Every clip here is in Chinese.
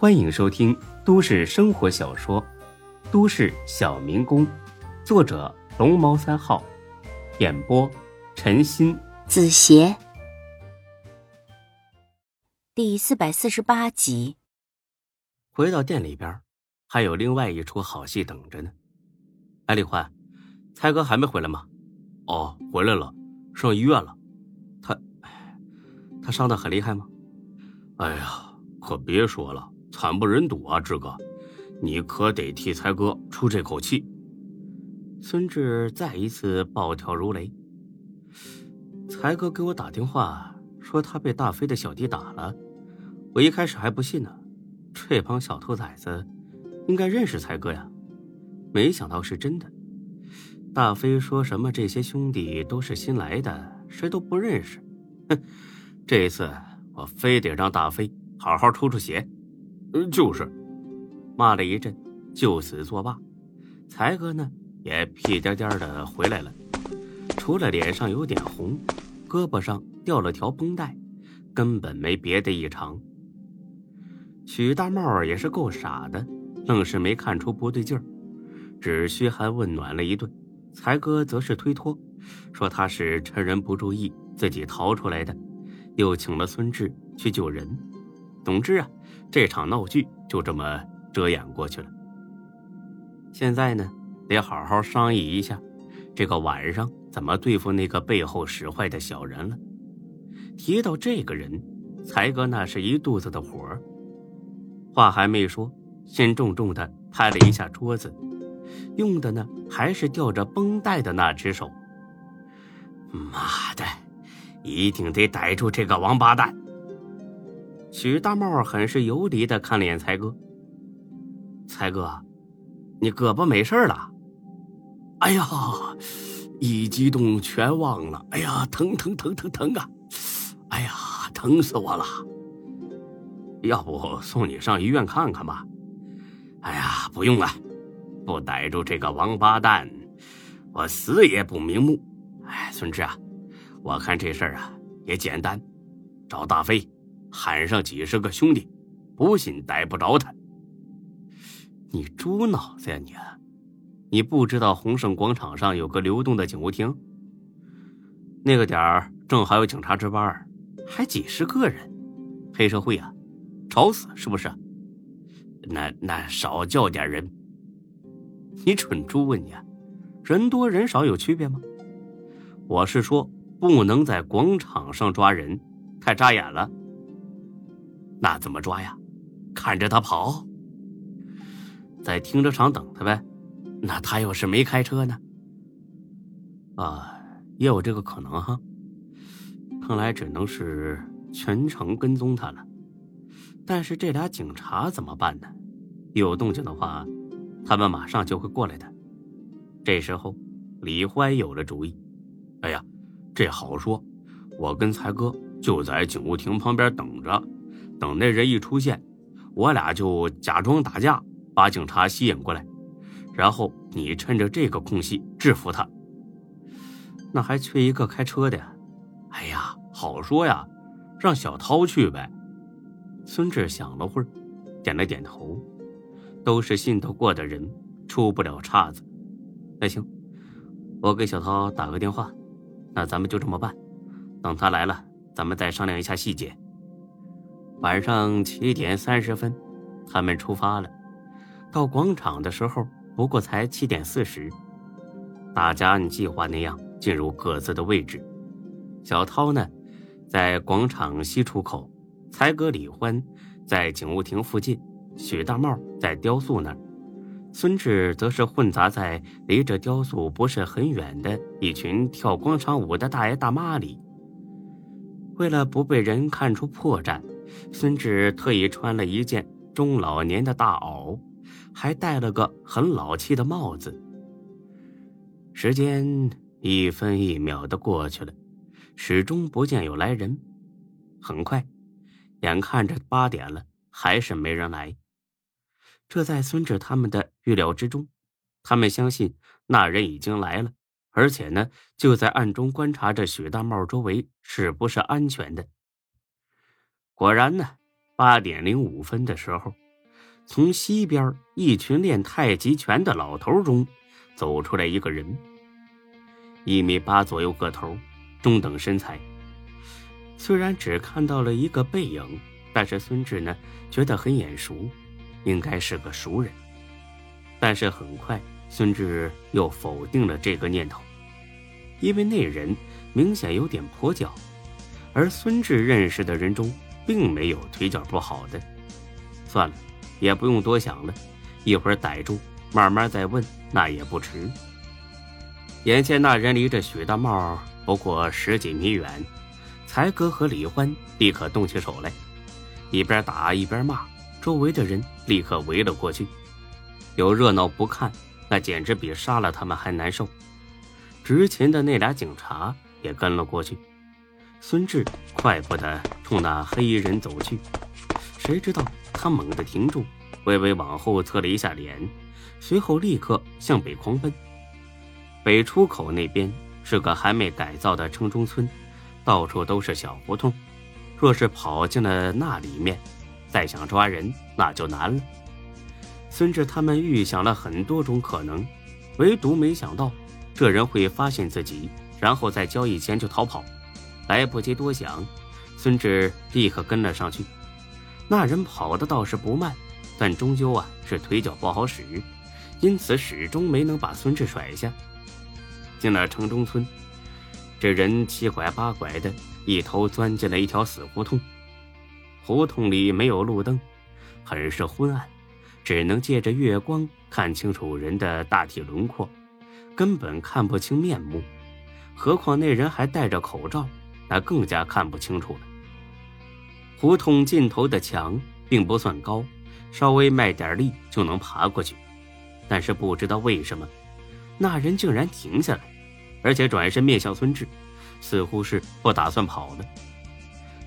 欢迎收听都市生活小说《都市小民工》，作者龙猫三号，演播陈鑫、子邪，第四百四十八集。回到店里边，还有另外一出好戏等着呢。哎，李欢，才哥还没回来吗？哦，回来了，上医院了。他，他伤的很厉害吗？哎呀，可别说了。惨不忍睹啊，志哥，你可得替才哥出这口气。孙志再一次暴跳如雷。才哥给我打电话说他被大飞的小弟打了，我一开始还不信呢。这帮小兔崽子应该认识才哥呀，没想到是真的。大飞说什么这些兄弟都是新来的，谁都不认识。哼，这一次我非得让大飞好好出出血。嗯，就是，骂了一阵，就此作罢。才哥呢，也屁颠颠的回来了，除了脸上有点红，胳膊上掉了条绷带，根本没别的异常。许大茂也是够傻的，愣是没看出不对劲儿，只嘘寒问暖了一顿。才哥则是推脱，说他是趁人不注意自己逃出来的，又请了孙志去救人。总之啊。这场闹剧就这么遮掩过去了。现在呢，得好好商议一下，这个晚上怎么对付那个背后使坏的小人了。提到这个人，才哥那是一肚子的火，话还没说，先重重的拍了一下桌子，用的呢还是吊着绷带的那只手。妈的，一定得逮住这个王八蛋！许大茂很是游离的看了眼才哥。才哥，你胳膊没事了？哎呀，一激动全忘了。哎呀，疼疼疼疼疼啊！哎呀，疼死我了！要不送你上医院看看吧？哎呀，不用了，不逮住这个王八蛋，我死也不瞑目。哎，孙志啊，我看这事儿啊也简单，找大飞。喊上几十个兄弟，不信逮不着他。你猪脑子呀你！你不知道宏盛广场上有个流动的警务厅？那个点儿正好有警察值班，还几十个人，黑社会啊，吵死是不是？那那少叫点人。你蠢猪问你，人多人少有区别吗？我是说，不能在广场上抓人，太扎眼了。那怎么抓呀？看着他跑，在停车场等他呗。那他要是没开车呢？啊，也有这个可能哈。看来只能是全程跟踪他了。但是这俩警察怎么办呢？有动静的话，他们马上就会过来的。这时候，李欢有了主意。哎呀，这好说，我跟才哥就在警务厅旁边等着。等那人一出现，我俩就假装打架，把警察吸引过来，然后你趁着这个空隙制服他。那还缺一个开车的，哎呀，好说呀，让小涛去呗。孙志想了会儿，点了点头，都是信得过的人，出不了岔子。那行，我给小涛打个电话，那咱们就这么办。等他来了，咱们再商量一下细节。晚上七点三十分，他们出发了。到广场的时候，不过才七点四十。大家按计划那样进入各自的位置。小涛呢，在广场西出口；才哥李欢在警务亭附近；许大茂在雕塑那儿；孙志则是混杂在离这雕塑不是很远的一群跳广场舞的大爷大妈里。为了不被人看出破绽。孙志特意穿了一件中老年的大袄，还戴了个很老气的帽子。时间一分一秒的过去了，始终不见有来人。很快，眼看着八点了，还是没人来。这在孙志他们的预料之中，他们相信那人已经来了，而且呢，就在暗中观察着许大茂周围是不是安全的。果然呢，八点零五分的时候，从西边一群练太极拳的老头中走出来一个人，一米八左右个头，中等身材。虽然只看到了一个背影，但是孙志呢觉得很眼熟，应该是个熟人。但是很快，孙志又否定了这个念头，因为那人明显有点跛脚，而孙志认识的人中并没有腿脚不好的。算了，也不用多想了，一会儿逮住，慢慢再问，那也不迟。眼见那人离着许大茂不过十几米远。才哥和李欢立刻动起手来，一边打一边骂，周围的人立刻围了过去。有热闹不看，那简直比杀了他们还难受。执勤的那俩警察也跟了过去。孙志快步的冲那黑衣人走去，谁知道他猛地停住，微微往后侧了一下脸，随后立刻向北狂奔。北出口那边是个还没改造的城中村。到处都是小胡同，若是跑进了那里面，再想抓人那就难了。孙志他们预想了很多种可能，唯独没想到这人会发现自己，然后在交易前就逃跑。来不及多想，孙志立刻跟了上去。那人跑的倒是不慢，但终究啊是腿脚不好使，因此始终没能把孙志甩下。进了城中村。这人七拐八拐的，一头钻进了一条死胡同。胡同里没有路灯，很是昏暗，只能借着月光看清楚人的大体轮廓，根本看不清面目。何况那人还戴着口罩，那更加看不清楚了。胡同尽头的墙并不算高，稍微卖点力就能爬过去。但是不知道为什么，那人竟然停下来。而且转身面向孙志，似乎是不打算跑了。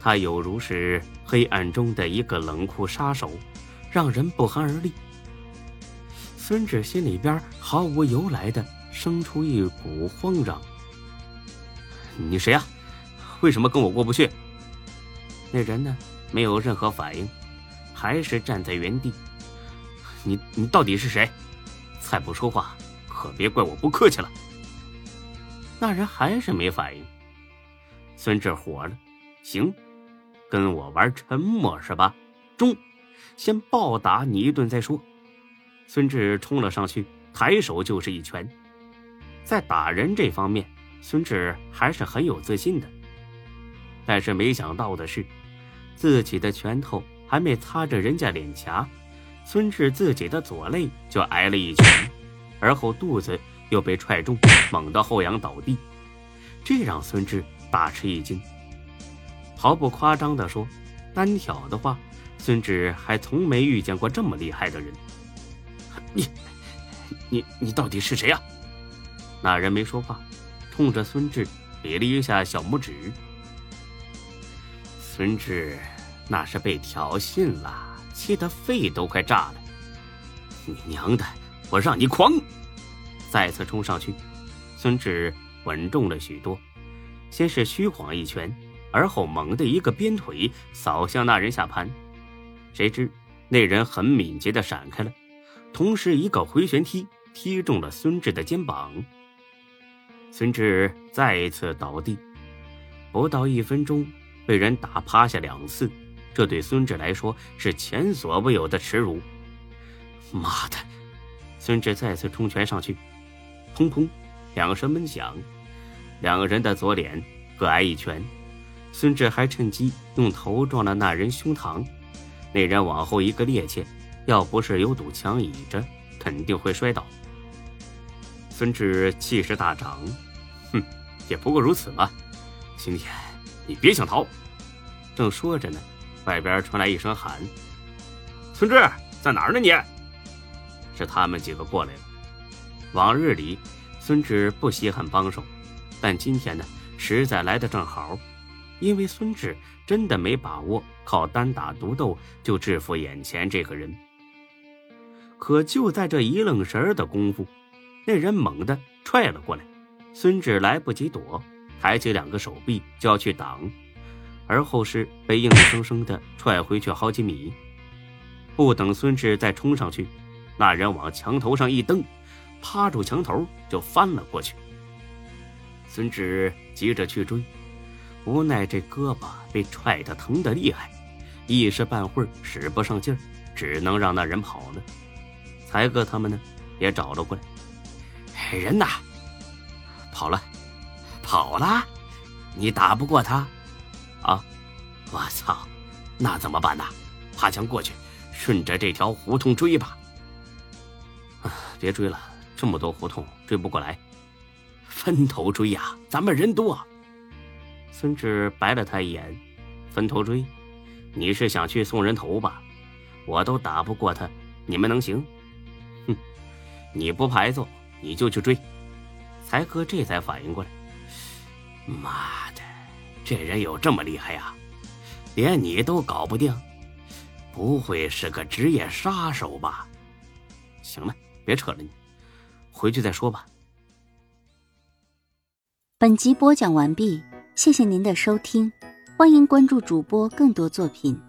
他有如是黑暗中的一个冷酷杀手，让人不寒而栗。孙志心里边毫无由来的生出一股慌张。你谁呀？为什么跟我过不去？那人呢？没有任何反应，还是站在原地。你你到底是谁？再不说话，可别怪我不客气了。那人还是没反应。孙志火了，行，跟我玩沉默是吧？中，先暴打你一顿再说。孙志冲了上去，抬手就是一拳。在打人这方面，孙志还是很有自信的。但是没想到的是，自己的拳头还没擦着人家脸颊，孙志自己的左肋就挨了一拳，而后肚子。又被踹中，猛地后仰倒地，这让孙志大吃一惊。毫不夸张地说，单挑的话，孙志还从没遇见过这么厉害的人。你、你、你到底是谁呀？那人没说话，冲着孙志比了一下小拇指。孙志那是被挑衅了，气得肺都快炸了。你娘的，我让你狂！再次冲上去，孙志稳重了许多，先是虚晃一拳，而后猛地一个鞭腿扫向那人下盘。谁知那人很敏捷的闪开了，同时一个回旋踢踢中了孙志的肩膀。孙志再一次倒地，不到一分钟被人打趴下两次，这对孙志来说是前所未有的耻辱。妈的！孙志再次冲拳上去。砰砰，两声闷响，两个人的左脸各挨一拳。孙志还趁机用头撞了那人胸膛，那人往后一个趔趄，要不是有堵墙倚着，肯定会摔倒。孙志气势大涨，哼，也不过如此嘛。今天你别想逃。正说着呢，外边传来一声喊：“孙志在哪儿呢？你？”是他们几个过来了。往日里，孙志不稀罕帮手，但今天呢，实在来得正好，因为孙志真的没把握靠单打独斗就制服眼前这个人。可就在这一愣神儿的功夫，那人猛地踹了过来，孙志来不及躲，抬起两个手臂就要去挡，而后是被硬生生的踹回去好几米。不等孙志再冲上去，那人往墙头上一蹬，趴住墙头就翻了过去。孙志急着去追，无奈这胳膊被踹得疼得厉害，一时半会儿使不上劲儿，只能让那人跑了。才哥他们呢，也找了过来，人呢？跑了，跑了？你打不过他？啊！我操！那怎么办呢？爬墙过去，顺着这条胡同追吧。啊，别追了，这么多胡同追不过来，分头追呀！咱们人多。孙志白了他一眼，分头追？你是想去送人头吧？我都打不过他，你们能行？哼！你不排座，你就去追。才哥这才反应过来，妈的，这人有这么厉害呀？连你都搞不定，不会是个职业杀手吧？行了，别扯了，你回去再说吧。本集播讲完毕，谢谢您的收听，欢迎关注主播更多作品。